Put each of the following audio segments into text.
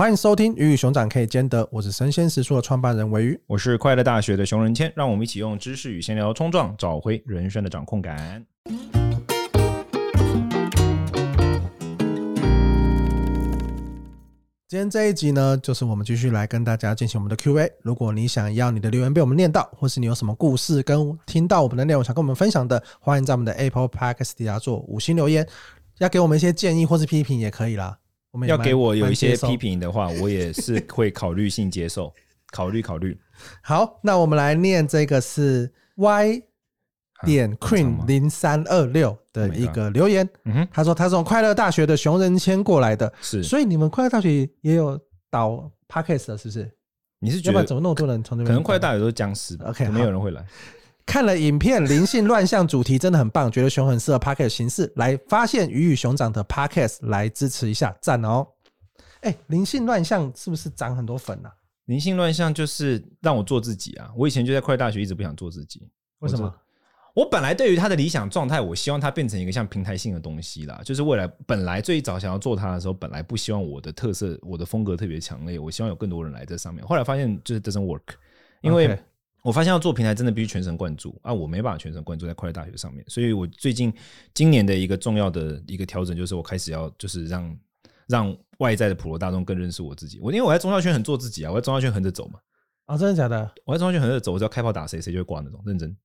欢迎收听《鱼与熊掌可以兼得》，我是神仙食书的创办人鮪鱼，我是快乐大学的熊仁谦，让我们一起用知识与闲聊冲撞，找回人生的掌控感。今天这一集呢，就是我们继续来跟大家进行我们的 Q&A。如果你想要你的留言被我们念到，或是你有什么故事跟听到我们的内容想跟我们分享的，欢迎在我们的 Apple Podcast 底下做五星留言。要给我们一些建议或是批评也可以啦。我们要给我有一些批评的话，我也是会考虑性接受，考虑考虑。好，那我们来念这个是 Y 点 Queen 零三二六的一个留言。嗯哼，他说他是从快乐大学的熊仁谦过来的，是，所以你们快乐大学也有导 Podcast 的，是不是？你是觉得怎么那么多人从那边？可能快乐大学都是僵尸吧？OK，没有人会来。看了影片，灵性乱象主题真的很棒，觉得熊很适合 Podcast 形式来发现鱼与熊掌的 Podcast 来支持一下，赞哦！哎，灵性乱象是不是涨很多粉啊？灵性乱象就是让我做自己啊！我以前就在快乐大学一直不想做自己，为什么？我本来对于他的理想状态，我希望它变成一个像平台性的东西啦，就是未来本来最早想要做它的时候，本来不希望我的特色、我的风格特别强烈，我希望有更多人来这上面。后来发现就是 doesn't work，因为。我发现要做平台真的必须全神贯注啊！我没办法全神贯注在快乐大学上面，所以我最近今年的一个重要的一个调整就是，我开始要就是让让外在的普罗大众更认识我自己。我因为我在宗教圈很做自己啊，我在宗教圈横着走嘛。啊，真的假的？我在宗教圈横着走，我只要开炮打谁，谁就会挂那种认真。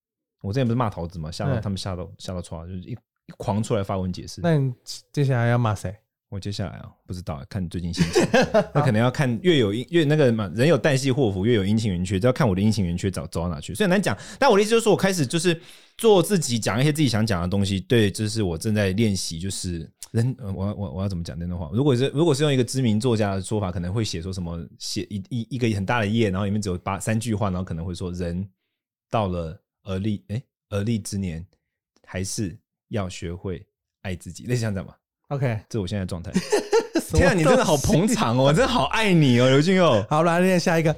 我之前不是骂桃子嘛，吓到他们吓到吓到剉，就是一一狂出来发文解释。那你接下来要骂谁？我接下来啊，不知道，看最近心情。那可能要看越有越那个嘛，人有旦夕祸福，越有阴晴圆缺，就要看我的阴晴圆缺走走到哪去。所以难讲。但我的意思就是，我开始就是做自己，讲一些自己想讲的东西。对，就是我正在练习。就是人，我我我要怎么讲这段话？如果是如果是用一个知名作家的说法，可能会写说什么？写一一一个很大的页，然后里面只有八三句话，然后可能会说：人到了而立，哎，而立之年，还是要学会爱自己。那像这样吧。OK，这是我现在的状态。天啊，你真的好捧场哦，我真的好爱你哦，刘俊佑。好，来念下一个。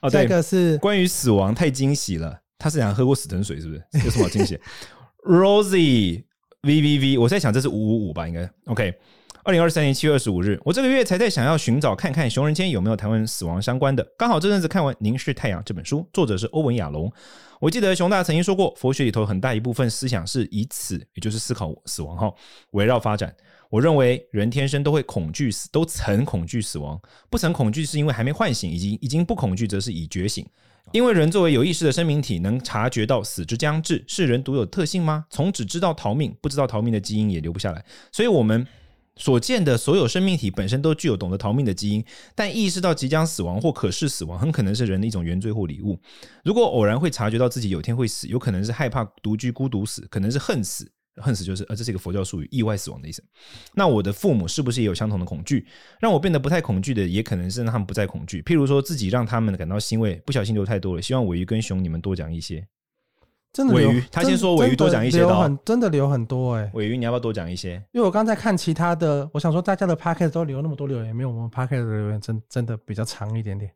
哦，下一个是关于死亡，太惊喜了。他是想喝过死藤水，是不是？有什么好惊喜？Rosie V V V，我在想这是五五五吧，应该 OK。二零二三年七月二十五日，我这个月才在想要寻找看看熊仁谦有没有谈论死亡相关的。刚好这阵子看完《凝视太阳》这本书，作者是欧文亚龙。我记得熊大曾经说过，佛学里头很大一部分思想是以此，也就是思考死亡哈，围绕发展。我认为人天生都会恐惧死，都曾恐惧死亡。不曾恐惧是因为还没唤醒，已经已经不恐惧则是已觉醒。因为人作为有意识的生命体，能察觉到死之将至，是人独有特性吗？从只知道逃命，不知道逃命的基因也留不下来。所以，我们。所见的所有生命体本身都具有懂得逃命的基因，但意识到即将死亡或可视死亡，很可能是人的一种原罪或礼物。如果偶然会察觉到自己有天会死，有可能是害怕独居孤独死，可能是恨死，恨死就是呃，这是一个佛教术语，意外死亡的意思。那我的父母是不是也有相同的恐惧？让我变得不太恐惧的，也可能是让他们不再恐惧。譬如说自己让他们感到欣慰，不小心流太多了。希望尾鱼跟熊你们多讲一些。真的，尾鱼，他先说尾鱼多讲一些的，很真的留很多哎、欸。鮪鱼，你要不要多讲一些？因为我刚才看其他的，我想说大家的 podcast 都留那么多留言，没有我们 podcast 的留言真真的比较长一点点。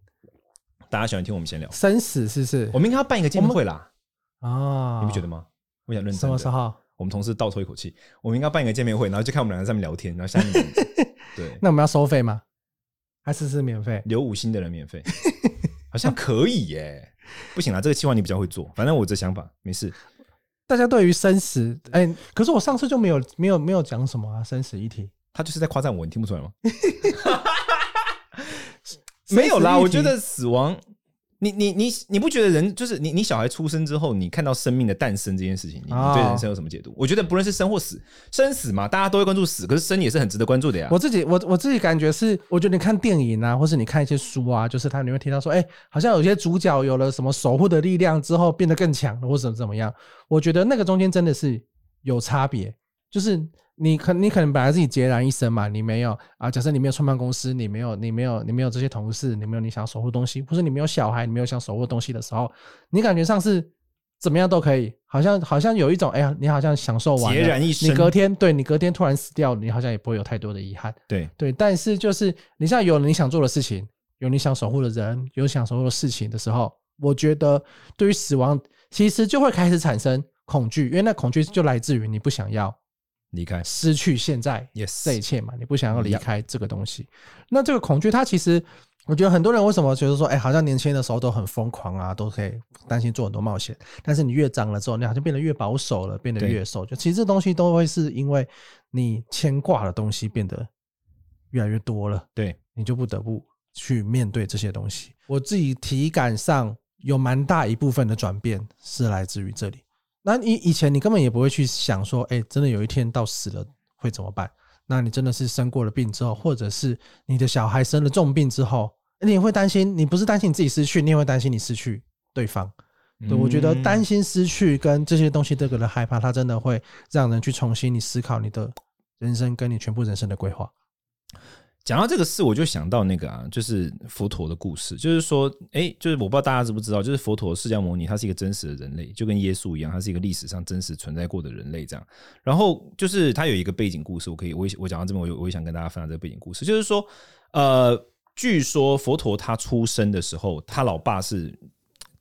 大家喜欢听我们闲聊生死是不是？我们应该要办一个见面会啦。啊，你不觉得吗？我想认真。什么时候？我们同事倒抽一口气，我们应该办一个见面会，然后就看我们两个在上面聊天，然后下面 对。那我们要收费吗？还是是免费？留五星的人免费，好像可以耶、欸。不行啦，这个计划你比较会做，反正我这想法没事。大家对于生死，哎、欸，可是我上次就没有没有没有讲什么啊，生死一题，他就是在夸赞我，你听不出来吗？没有啦，我觉得死亡。你你你你不觉得人就是你？你小孩出生之后，你看到生命的诞生这件事情，你对人生有什么解读？我觉得不论是生或死，生死嘛，大家都会关注死，可是生也是很值得关注的呀。我自己我我自己感觉是，我觉得你看电影啊，或是你看一些书啊，就是他你会听到说，哎，好像有些主角有了什么守护的力量之后，变得更强了，或者怎么样？我觉得那个中间真的是有差别，就是。你可你可能本来自己孑然一身嘛，你没有啊？假设你没有创办公司，你没有你没有你没有这些同事，你没有你想守护东西，或是你没有小孩，你没有想守护东西的时候，你感觉上是怎么样都可以，好像好像有一种哎呀，你好像享受完，孑然一身。你隔天对你隔天突然死掉，你好像也不会有太多的遗憾。对对，但是就是你现在有了你想做的事情，有你想守护的人，有想守护的事情的时候，我觉得对于死亡其实就会开始产生恐惧，因为那恐惧就来自于你不想要。离开，失去现在 Yes 这一切嘛，你不想要离开这个东西。那这个恐惧，它其实我觉得很多人为什么觉得说，哎，好像年轻的时候都很疯狂啊，都可以担心做很多冒险，但是你越长了之后，你好像变得越保守了，变得越瘦。就其实这东西都会是因为你牵挂的东西变得越来越多了，对，你就不得不去面对这些东西。我自己体感上有蛮大一部分的转变是来自于这里。那你以前你根本也不会去想说，哎，真的有一天到死了会怎么办？那你真的是生过了病之后，或者是你的小孩生了重病之后，你也会担心。你不是担心你自己失去，你也会担心你失去对方。对，我觉得担心失去跟这些东西这个的害怕，它真的会让人去重新你思考你的人生跟你全部人生的规划。讲到这个事，我就想到那个啊，就是佛陀的故事。就是说，哎，就是我不知道大家知不知道，就是佛陀释迦牟尼，他是一个真实的人类，就跟耶稣一样，他是一个历史上真实存在过的人类这样。然后就是他有一个背景故事，我可以，我我讲到这边，我我也想跟大家分享这个背景故事。就是说，呃，据说佛陀他出生的时候，他老爸是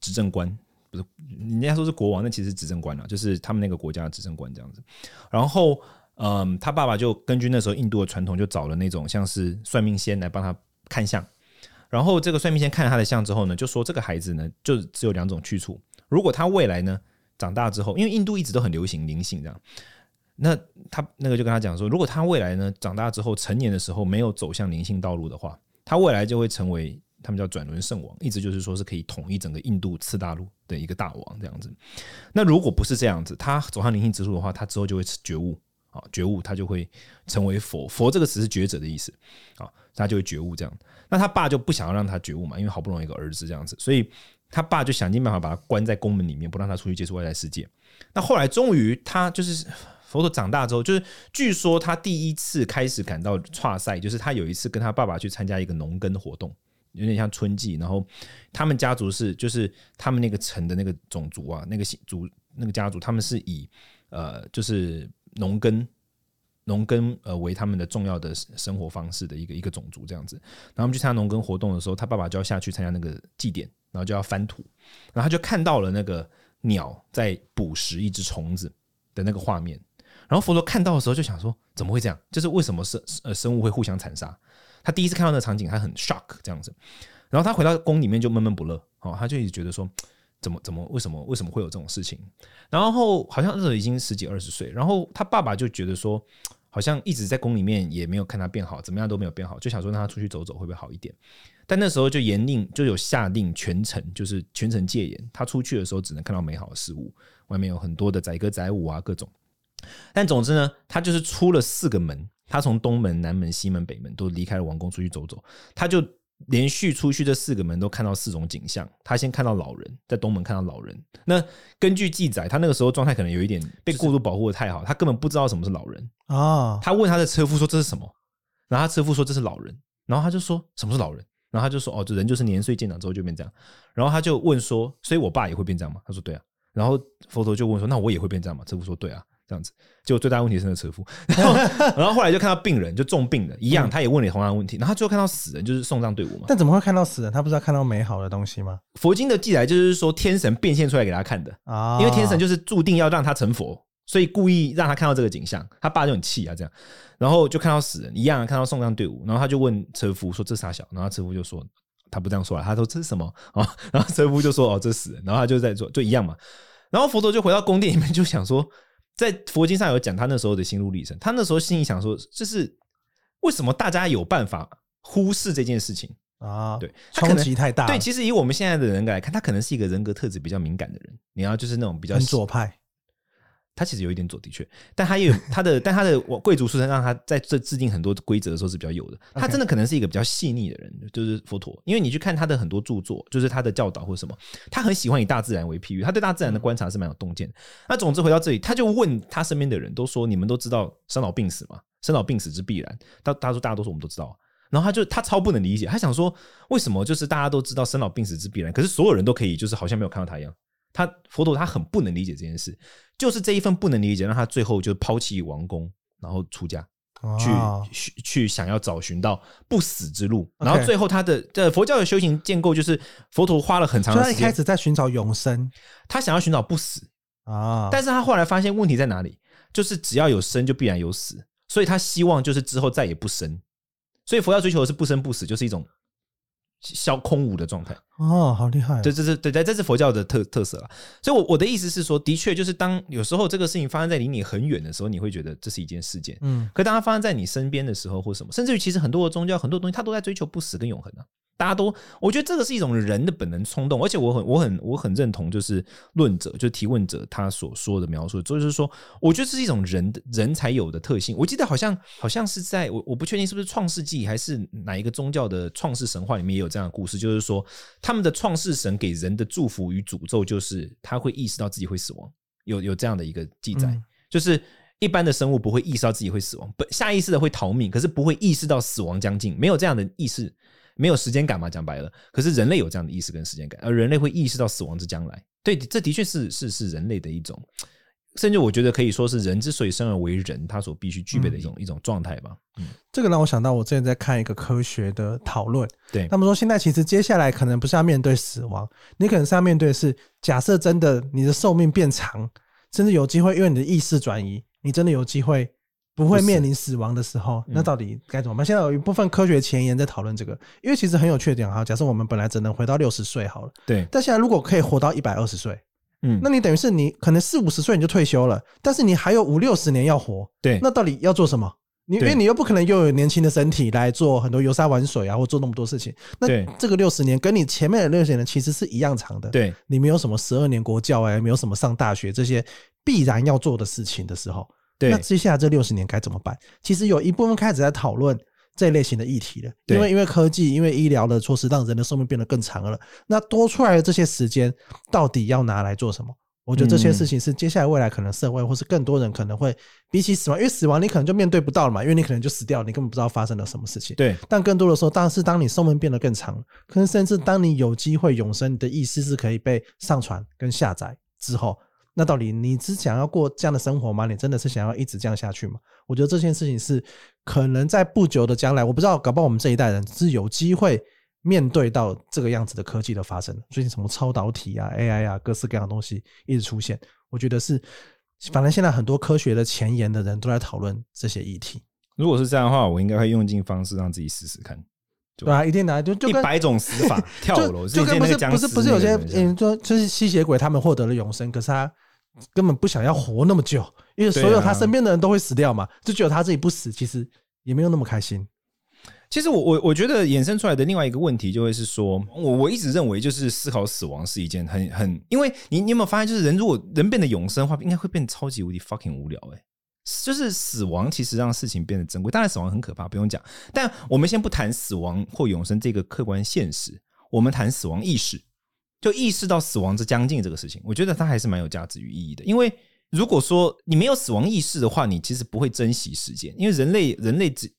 执政官，不是人家说是国王，那其实执政官啊，就是他们那个国家的执政官这样子。然后。嗯，他爸爸就根据那时候印度的传统，就找了那种像是算命仙来帮他看相。然后这个算命仙看了他的相之后呢，就说这个孩子呢，就只有两种去处。如果他未来呢长大之后，因为印度一直都很流行灵性这样，那他那个就跟他讲说，如果他未来呢长大之后成年的时候没有走向灵性道路的话，他未来就会成为他们叫转轮圣王，一直就是说是可以统一整个印度次大陆的一个大王这样子。那如果不是这样子，他走上灵性之路的话，他之后就会觉悟。啊，觉悟他就会成为佛。佛这个词是觉者的意思啊，他就会觉悟这样。那他爸就不想要让他觉悟嘛，因为好不容易一个儿子这样子，所以他爸就想尽办法把他关在宫门里面，不让他出去接触外在世界。那后来终于他就是佛陀长大之后，就是据说他第一次开始感到挫赛，就是他有一次跟他爸爸去参加一个农耕活动，有点像春季。然后他们家族是就是他们那个城的那个种族啊，那个族那个家族，他们是以呃就是。农耕，农耕呃为他们的重要的生活方式的一个一个种族这样子。然后他们去参加农耕活动的时候，他爸爸就要下去参加那个祭典，然后就要翻土，然后他就看到了那个鸟在捕食一只虫子的那个画面。然后佛陀看到的时候就想说，怎么会这样？就是为什么生呃生物会互相残杀？他第一次看到那个场景，他很 shock 这样子。然后他回到宫里面就闷闷不乐，哦，他就一直觉得说。怎么怎么为什么为什么会有这种事情？然后好像那时候已经十几二十岁，然后他爸爸就觉得说，好像一直在宫里面也没有看他变好，怎么样都没有变好，就想说让他出去走走会不会好一点？但那时候就严令就有下令全城就是全城戒严，他出去的时候只能看到美好的事物，外面有很多的载歌载舞啊各种。但总之呢，他就是出了四个门，他从东门、南门、西门、北门都离开了王宫出去走走，他就。连续出去这四个门都看到四种景象。他先看到老人，在东门看到老人。那根据记载，他那个时候状态可能有一点被过度保护的太好，他根本不知道什么是老人啊。他问他的车夫说，这是什么，然后他车夫说这是老人，然后他就说什么是老人，然后他就说哦，这人就是年岁渐长之后就变这样。然后他就问说，所以我爸也会变这样吗？他说对啊。然后佛陀就问说，那我也会变这样吗？车夫说对啊。这样子，结果最大问题是那个车夫，然后，然后后来就看到病人，就重病的一样，他也问了同样的问题，然后他最后看到死人，就是送葬队伍嘛。但怎么会看到死人？他不是要看到美好的东西吗？佛经的记载就是说，天神变现出来给他看的啊，因为天神就是注定要让他成佛，所以故意让他看到这个景象。他爸就很气啊，这样，然后就看到死人一样，看到送葬队伍，然后他就问车夫说：“这啥小？”然后车夫就说：“他不这样说了，他说这是什么啊？”然后车夫就说：“哦，这是死人。”然后他就在说，就一样嘛。然后佛陀就回到宫殿里面，就想说。在佛经上有讲他那时候的心路历程，他那时候心里想说，就是为什么大家有办法忽视这件事情啊？对，冲击太大。对，其实以我们现在的人来看，他可能是一个人格特质比较敏感的人。你要就是那种比较左派。他其实有一点左，的确，但他也有 他的，但他的贵族出身让他在这制定很多规则的时候是比较有的。他真的可能是一个比较细腻的人，就是佛陀。因为你去看他的很多著作，就是他的教导或什么，他很喜欢以大自然为譬喻，他对大自然的观察是蛮有洞见。那总之回到这里，他就问他身边的人都说：“你们都知道生老病死吗？生老病死之必然。”他他说：“大家都说我们都知道。”然后他就他超不能理解，他想说：“为什么就是大家都知道生老病死之必然，可是所有人都可以就是好像没有看到他一样？”他佛陀他很不能理解这件事。就是这一份不能理解，让他最后就抛弃王宫，然后出家，去去想要找寻到不死之路。然后最后他的这佛教的修行建构，就是佛陀花了很长的时间，他一开始在寻找永生，他想要寻找不死啊。但是他后来发现问题在哪里？就是只要有生就必然有死，所以他希望就是之后再也不生。所以佛教追求的是不生不死，就是一种消空无的状态。哦，好厉害！对这是对对，这是佛教的特特色了。所以我，我我的意思是说，的确就是当有时候这个事情发生在离你很远的时候，你会觉得这是一件事件。嗯，可当它发生在你身边的时候，或什么，甚至于其实很多的宗教，很多东西，它都在追求不死跟永恒啊。大家都，我觉得这个是一种人的本能冲动，而且我很、我很、我很认同，就是论者，就是提问者他所说的描述，就是说，我觉得这是一种人的人才有的特性。我记得好像好像是在我我不确定是不是创世纪还是哪一个宗教的创世神话里面也有这样的故事，就是说他们的创世神给人的祝福与诅咒，就是他会意识到自己会死亡，有有这样的一个记载，嗯、就是一般的生物不会意识到自己会死亡，不下意识的会逃命，可是不会意识到死亡将近，没有这样的意识。没有时间感嘛？讲白了，可是人类有这样的意识跟时间感，而人类会意识到死亡之将来。对，这的确是是是人类的一种，甚至我觉得可以说是人之所以生而为人，他所必须具备的一种、嗯、一种状态吧。嗯，这个让我想到我之前在看一个科学的讨论，对他们说，现在其实接下来可能不是要面对死亡，你可能是要面对的是，假设真的你的寿命变长，甚至有机会因为你的意识转移，你真的有机会。不会面临死亡的时候，那到底该怎么办？现在有一部分科学前沿在讨论这个，因为其实很有缺点哈。假设我们本来只能回到六十岁好了，对。但现在如果可以活到一百二十岁，嗯，那你等于是你可能四五十岁你就退休了，但是你还有五六十年要活，对。那到底要做什么？你因为你又不可能又有年轻的身体来做很多游山玩水啊，或做那么多事情。那这个六十年跟你前面的六十年其实是一样长的。对。你没有什么十二年国教哎，没有什么上大学这些必然要做的事情的时候。那接下来这六十年该怎么办？其实有一部分开始在讨论这一类型的议题了，因为因为科技、因为医疗的措施，让人的寿命变得更长了。那多出来的这些时间，到底要拿来做什么？我觉得这些事情是接下来未来可能社会或是更多人可能会比起死亡，因为死亡你可能就面对不到了嘛，因为你可能就死掉了，你根本不知道发生了什么事情。对。但更多的时候，当然是当你寿命变得更长，可能甚至当你有机会永生，你的意识是可以被上传跟下载之后。那到底你是想要过这样的生活吗？你真的是想要一直这样下去吗？我觉得这件事情是可能在不久的将来，我不知道，搞不好我们这一代人是有机会面对到这个样子的科技的发生。最近什么超导体啊、AI 啊，各式各样的东西一直出现，我觉得是，反正现在很多科学的前沿的人都在讨论这些议题。如果是这样的话，我应该会用尽方式让自己试试看。对啊，一定的，就就一百种死法，跳楼，就跟不是不是不是有些嗯，说就是吸血鬼他们获得了永生，可是他。根本不想要活那么久，因为所有他身边的人都会死掉嘛，就只有他自己不死，其实也没有那么开心。其实我我我觉得衍生出来的另外一个问题就会是说，我我一直认为就是思考死亡是一件很很，因为你你有没有发现，就是人如果人变得永生的话，应该会变得超级无敌 fucking 无聊诶、欸，就是死亡其实让事情变得珍贵，当然死亡很可怕，不用讲。但我们先不谈死亡或永生这个客观现实，我们谈死亡意识。就意识到死亡之将近这个事情，我觉得它还是蛮有价值与意义的。因为如果说你没有死亡意识的话，你其实不会珍惜时间。因为人类，人类只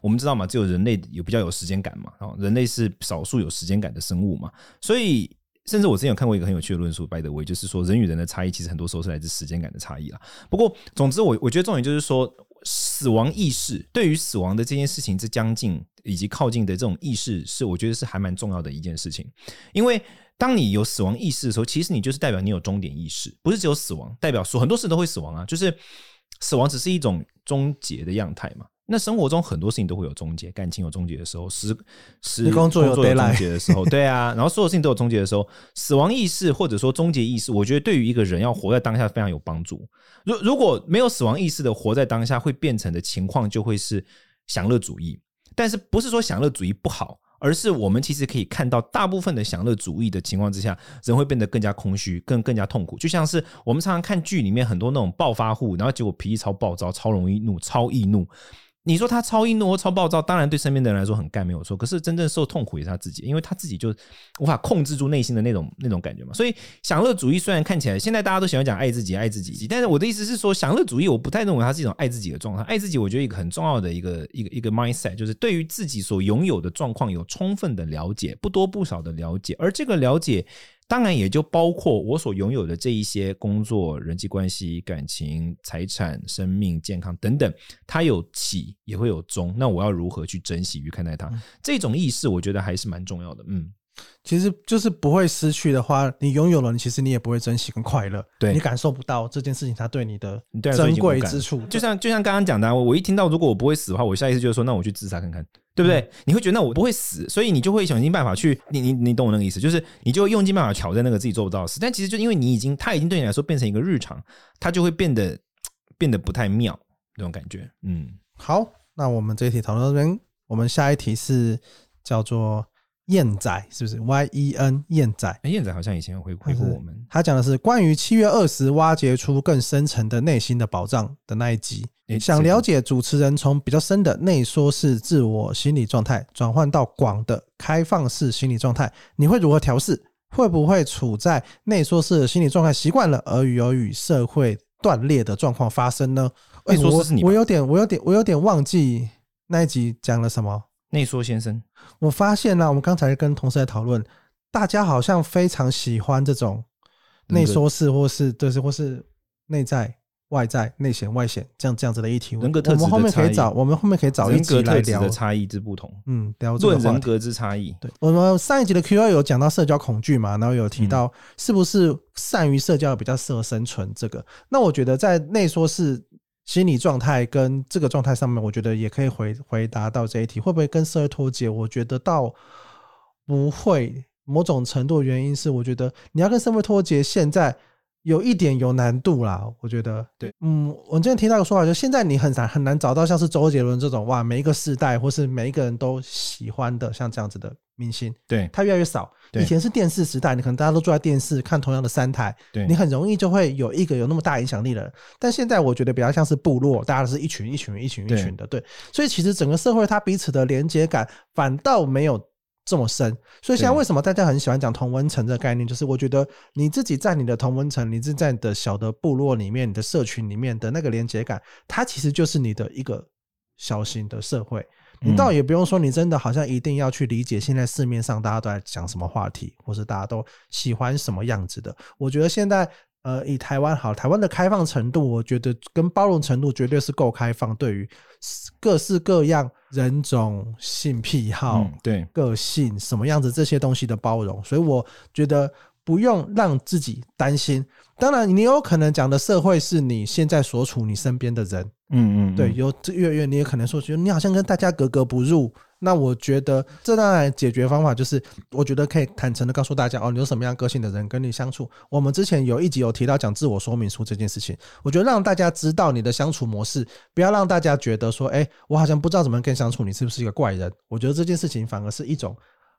我们知道嘛，只有人类有比较有时间感嘛。哦，人类是少数有时间感的生物嘛。所以，甚至我之前有看过一个很有趣的论述，by the way，就是说人与人的差异其实很多时候是来自时间感的差异啦。不过，总之我我觉得重点就是说，死亡意识对于死亡的这件事情之将近以及靠近的这种意识，是我觉得是还蛮重要的一件事情，因为。当你有死亡意识的时候，其实你就是代表你有终点意识，不是只有死亡，代表说很多事都会死亡啊。就是死亡只是一种终结的样态嘛。那生活中很多事情都会有终结，感情有终结的时候，时时工作有终结的时候，对啊。然后所有事情都有终结的时候，死亡意识或者说终结意识，我觉得对于一个人要活在当下非常有帮助。如如果没有死亡意识的活在当下，会变成的情况就会是享乐主义。但是不是说享乐主义不好？而是我们其实可以看到，大部分的享乐主义的情况之下，人会变得更加空虚，更更加痛苦。就像是我们常常看剧里面很多那种暴发户，然后结果脾气超暴躁，超容易怒，超易怒。你说他超易怒或超暴躁，当然对身边的人来说很干没有错。可是真正受痛苦也是他自己，因为他自己就无法控制住内心的那种那种感觉嘛。所以享乐主义虽然看起来现在大家都喜欢讲爱自己爱自己，但是我的意思是说，享乐主义我不太认为它是一种爱自己的状态。爱自己，我觉得一个很重要的一个一个一个 mindset 就是对于自己所拥有的状况有充分的了解，不多不少的了解，而这个了解。当然，也就包括我所拥有的这一些工作、人际关系、感情、财产、生命、健康等等，它有起也会有终。那我要如何去珍惜与看待它？这种意识，我觉得还是蛮重要的。嗯，其实就是不会失去的话，你拥有了，你其实你也不会珍惜跟快乐。对，你感受不到这件事情它对你的珍贵之处。就像就像刚刚讲的、啊，我一听到如果我不会死的话，我下意识就是说，那我去自杀看看，对不对？嗯、你会觉得那我不会死，所以你就会想尽办法去，你你你懂我那个意思，就是你就会用尽办法挑战那个自己做不到的事。但其实就因为你已经，它已经对你来说变成一个日常，它就会变得变得不太妙那种感觉。嗯，好，那我们这一题讨论到这边，我们下一题是叫做。燕仔是不是？Y E N 燕仔，哎，燕仔好像以前有回回过我们。他讲的是关于七月二十挖掘出更深层的内心的宝藏的那一集。想了解主持人从比较深的内缩式自我心理状态转换到广的开放式心理状态，你会如何调试？会不会处在内缩式的心理状态习惯了，而有与社会断裂的状况发生呢？内缩式是你，我有点，我有点，我有点忘记那一集讲了什么。内缩先生，我发现呢、啊，我们刚才跟同事在讨论，大家好像非常喜欢这种内缩式，或是对，是或是内在、外在、内显、外显这样这样子的议题。人格特质我们后面可以找，我们后面可以找一集来聊的差异之不同。嗯，聊论人格之差异。对，我们上一集的 Q&A 有讲到社交恐惧嘛，然后有提到是不是善于社交比较适合生存这个。嗯、那我觉得在内缩式。心理状态跟这个状态上面，我觉得也可以回回答到这一题，会不会跟社会脱节？我觉得倒不会。某种程度的原因是，我觉得你要跟社会脱节，现在有一点有难度啦。我觉得，对，嗯，我之前听到一个说法，就现在你很难很难找到像是周杰伦这种哇，每一个世代或是每一个人都喜欢的像这样子的明星，对，他越来越少。以前是电视时代，你可能大家都坐在电视看同样的三台，对，你很容易就会有一个有那么大影响力的人。但现在我觉得比较像是部落，大家是一群一群一群一群的，对。所以其实整个社会它彼此的连接感反倒没有这么深。所以现在为什么大家很喜欢讲同温层这个概念，就是我觉得你自己在你的同温层，你自己在你的小的部落里面，你的社群里面的那个连接感，它其实就是你的一个小型的社会。你倒也不用说，你真的好像一定要去理解现在市面上大家都在讲什么话题，或是大家都喜欢什么样子的。我觉得现在，呃，以台湾好，台湾的开放程度，我觉得跟包容程度绝对是够开放，对于各式各样人种、性癖好、对个性什么样子这些东西的包容，所以我觉得不用让自己担心。当然，你有可能讲的社会是你现在所处你身边的人。嗯嗯，对，有这月月，你也可能说，觉得你好像跟大家格格不入。那我觉得，这当然解决方法就是，我觉得可以坦诚的告诉大家，哦，你有什么样个性的人跟你相处。我们之前有一集有提到讲自我说明书这件事情，我觉得让大家知道你的相处模式，不要让大家觉得说，哎，我好像不知道怎么跟相处，你是不是一个怪人？我觉得这件事情反而是一种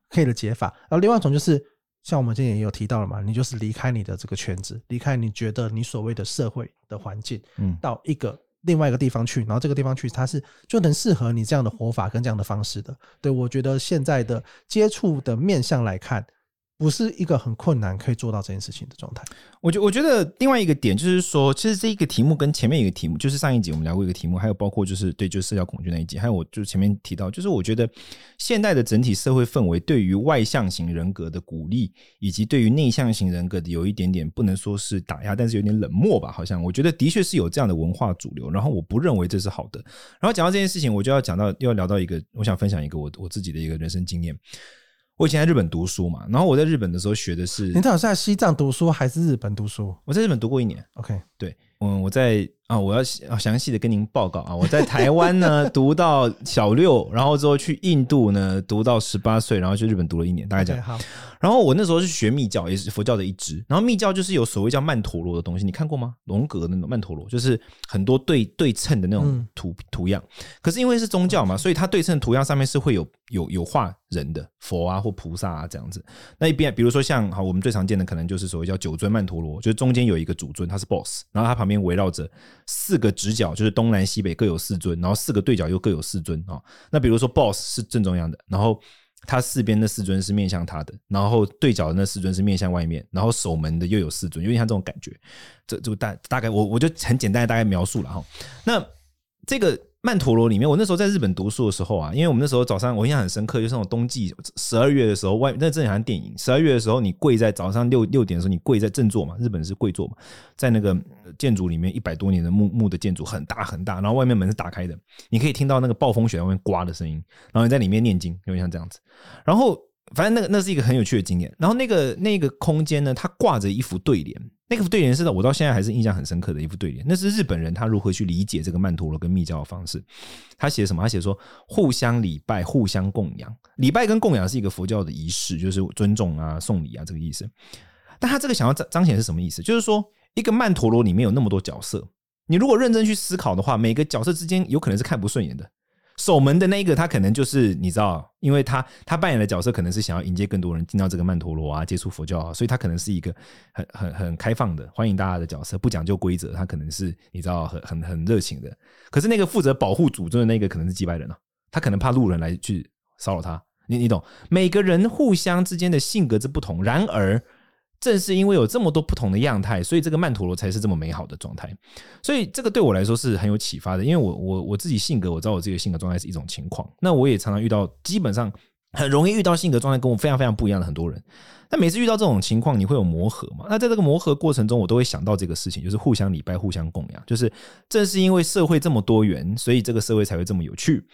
可以的解法。然后另外一种就是，像我们今天也有提到了嘛，你就是离开你的这个圈子，离开你觉得你所谓的社会的环境，嗯，到一个。另外一个地方去，然后这个地方去，它是就能适合你这样的活法跟这样的方式的。对，我觉得现在的接触的面向来看。不是一个很困难可以做到这件事情的状态。我觉我觉得另外一个点就是说，其实这一个题目跟前面一个题目，就是上一集我们聊过一个题目，还有包括就是对，就是社交恐惧那一集，还有我就前面提到，就是我觉得现代的整体社会氛围对于外向型人格的鼓励，以及对于内向型人格的有一点点不能说是打压，但是有点冷漠吧，好像我觉得的确是有这样的文化主流。然后我不认为这是好的。然后讲到这件事情，我就要讲到又要聊到一个，我想分享一个我我自己的一个人生经验。我以前在日本读书嘛，然后我在日本的时候学的是，你到底是在西藏读书还是日本读书？我在日本读过一年。OK，对，嗯，我在。啊，我要详细的跟您报告啊！我在台湾呢 读到小六，然后之后去印度呢读到十八岁，然后去日本读了一年，大概这样。好，然后我那时候是学密教，也是佛教的一支。然后密教就是有所谓叫曼陀罗的东西，你看过吗？龙格的那种曼陀罗，就是很多对对称的那种图图样。可是因为是宗教嘛，所以它对称图样上面是会有有有画人的佛啊或菩萨啊这样子。那一边比如说像好，我们最常见的可能就是所谓叫九尊曼陀罗，就是中间有一个主尊，他是 boss，然后他旁边边围绕着。四个直角就是东南西北各有四尊，然后四个对角又各有四尊啊。那比如说 boss 是正中央的，然后他四边的四尊是面向他的，然后对角的那四尊是面向外面，然后守门的又有四尊，有点像这种感觉。这就大大概我我就很简单的大概描述了哈。那这个。曼陀罗里面，我那时候在日本读书的时候啊，因为我们那时候早上我印象很深刻，就是那种冬季十二月的时候，外那真的好像电影。十二月的时候，你跪在早上六六点的时候，你跪在正座嘛，日本是跪座嘛，在那个建筑里面一百多年的木木的建筑，很大很大，然后外面门是打开的，你可以听到那个暴风雪外面刮的声音，然后你在里面念经，有点像这样子。然后反正那个那是一个很有趣的经验。然后那个那个空间呢，它挂着一幅对联，那个对联是的我到现在还是印象很深刻的一幅对联。那是日本人他如何去理解这个曼陀罗跟密教的方式。他写什么？他写说互相礼拜，互相供养。礼拜跟供养是一个佛教的仪式，就是尊重啊、送礼啊这个意思。但他这个想要彰彰显是什么意思？就是说一个曼陀罗里面有那么多角色，你如果认真去思考的话，每个角色之间有可能是看不顺眼的。守门的那一个，他可能就是你知道，因为他他扮演的角色可能是想要迎接更多人进到这个曼陀罗啊，接触佛教啊，所以他可能是一个很很很开放的，欢迎大家的角色，不讲究规则，他可能是你知道很很很热情的。可是那个负责保护祖宗的那个可能是几百人啊，他可能怕路人来去骚扰他，你你懂？每个人互相之间的性格之不同，然而。正是因为有这么多不同的样态，所以这个曼陀罗才是这么美好的状态。所以这个对我来说是很有启发的，因为我我我自己性格，我知道我自己的性格状态是一种情况。那我也常常遇到，基本上很容易遇到性格状态跟我非常非常不一样的很多人。但每次遇到这种情况，你会有磨合嘛？那在这个磨合过程中，我都会想到这个事情，就是互相礼拜、互相供养。就是正是因为社会这么多元，所以这个社会才会这么有趣。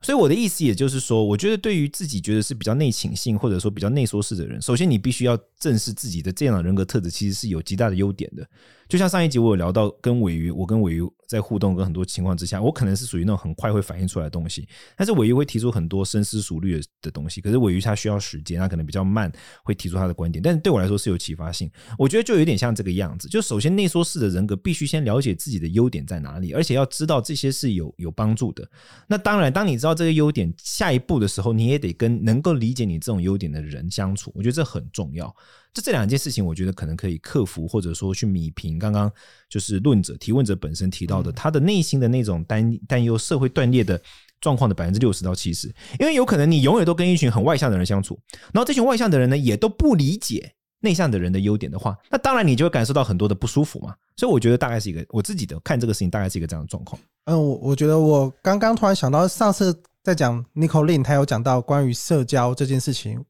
所以我的意思也就是说，我觉得对于自己觉得是比较内倾性或者说比较内缩式的人，首先你必须要正视自己的这样的人格特质，其实是有极大的优点的。就像上一集我有聊到，跟尾鱼，我跟尾鱼在互动，跟很多情况之下，我可能是属于那种很快会反应出来的东西，但是尾鱼会提出很多深思熟虑的东西。可是尾鱼它需要时间，它可能比较慢，会提出他的观点，但是对我来说是有启发性。我觉得就有点像这个样子，就首先内缩式的人格必须先了解自己的优点在哪里，而且要知道这些是有有帮助的。那当然，当你知道这个优点，下一步的时候，你也得跟能够理解你这种优点的人相处。我觉得这很重要。就这两件事情，我觉得可能可以克服，或者说去弭平刚刚就是论者提问者本身提到的他的内心的那种担担忧社会断裂的状况的百分之六十到七十，因为有可能你永远都跟一群很外向的人相处，然后这群外向的人呢也都不理解内向的人的优点的话，那当然你就会感受到很多的不舒服嘛。所以我觉得大概是一个我自己的看这个事情，大概是一个这样的状况。嗯，我我觉得我刚刚突然想到，上次在讲 Nicole Lin，他有讲到关于社交这件事情。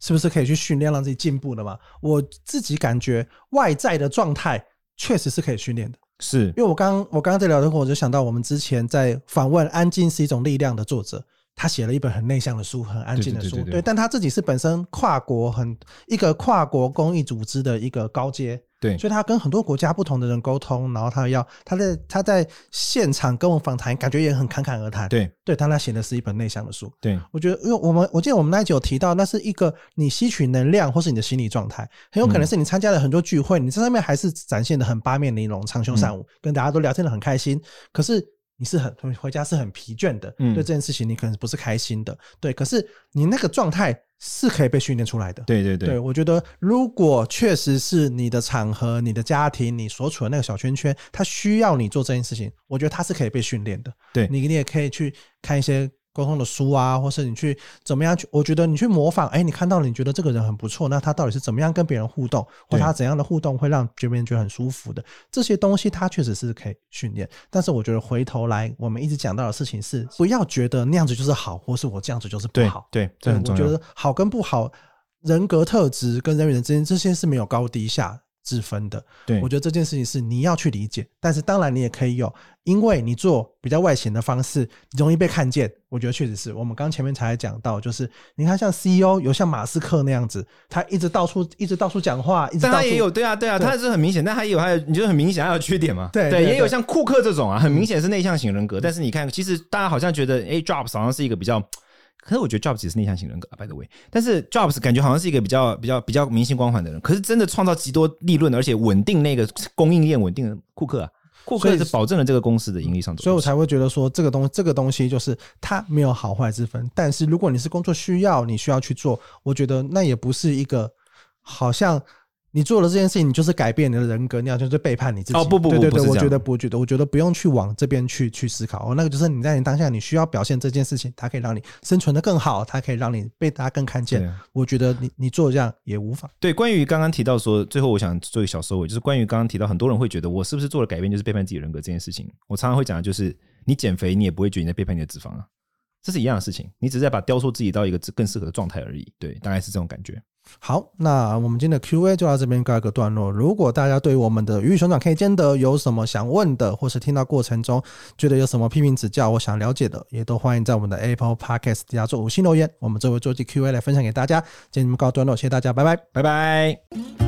是不是可以去训练让自己进步的嘛？我自己感觉外在的状态确实是可以训练的，是因为我刚我刚刚在聊的时候，我就想到我们之前在访问《安静是一种力量》的作者，他写了一本很内向的书，很安静的书，对，但他自己是本身跨国很一个跨国公益组织的一个高阶。对，所以他跟很多国家不同的人沟通，然后他要他在他在现场跟我访谈，感觉也很侃侃而谈。对，对，他那写的是一本内向的书。对，我觉得，因为我们我记得我们那一集有提到，那是一个你吸取能量或是你的心理状态，很有可能是你参加了很多聚会，你在上面还是展现的很八面玲珑、长袖善舞，跟大家都聊天的很开心，可是你是很回家是很疲倦的，对这件事情你可能不是开心的，对，可是你那个状态。是可以被训练出来的。对对对，对，我觉得如果确实是你的场合、你的家庭、你所处的那个小圈圈，他需要你做这件事情，我觉得他是可以被训练的。对，你你也可以去看一些。沟通的书啊，或是你去怎么样去？我觉得你去模仿，哎，你看到了，你觉得这个人很不错，那他到底是怎么样跟别人互动，或他怎样的互动会让别人觉得很舒服的？这些东西他确实是可以训练。但是我觉得回头来，我们一直讲到的事情是，不要觉得那样子就是好，或是我这样子就是不好。对，对，这很重要。我觉得好跟不好，人格特质跟人与人之间这些是没有高低下之分的，对，我觉得这件事情是你要去理解，但是当然你也可以有，因为你做比较外显的方式，容易被看见。我觉得确实是我们刚前面才讲到，就是你看像 CEO 有像马斯克那样子，他一直到处一直到处讲话，一直到处但他也有对啊对啊，对他是很明显，但他也有你觉得很明显他有缺点嘛？对对，也有像库克这种啊，很明显是内向型人格，嗯、但是你看，其实大家好像觉得，哎，Jobs 好像是一个比较。可是我觉得 Jobs 也是内向型人格，by the way。但是 Jobs 感觉好像是一个比较比较比较明星光环的人。可是真的创造极多利润，而且稳定那个供应链稳定的库克啊，库克是保证了这个公司的盈利上。所以我才会觉得说，这个东这个东西就是它没有好坏之分。但是如果你是工作需要，你需要去做，我觉得那也不是一个好像。你做了这件事情，你就是改变你的人格，你好像就是背叛你自己。哦不不不，对对对，不我觉得不觉得，我觉得不用去往这边去去思考。哦，那个就是你在你当下你需要表现这件事情，它可以让你生存的更好，它可以让你被大家更看见。啊、我觉得你你做这样也无妨。对，关于刚刚提到说，最后我想做一个小收尾，就是关于刚刚提到很多人会觉得我是不是做了改变就是背叛自己人格这件事情，我常常会讲的就是，你减肥你也不会觉得你在背叛你的脂肪啊，这是一样的事情，你只是在把雕塑自己到一个更适合的状态而已。对，大概是这种感觉。好，那我们今天的 Q&A 就到这边告一个段落。如果大家对我们的鱼与熊掌可以兼得有什么想问的，或是听到过程中觉得有什么批评指教，我想了解的，也都欢迎在我们的 Apple Podcast 底下做五星留言，我们这回做期 Q&A 来分享给大家。今天你们告一段落，谢谢大家，拜拜，拜拜。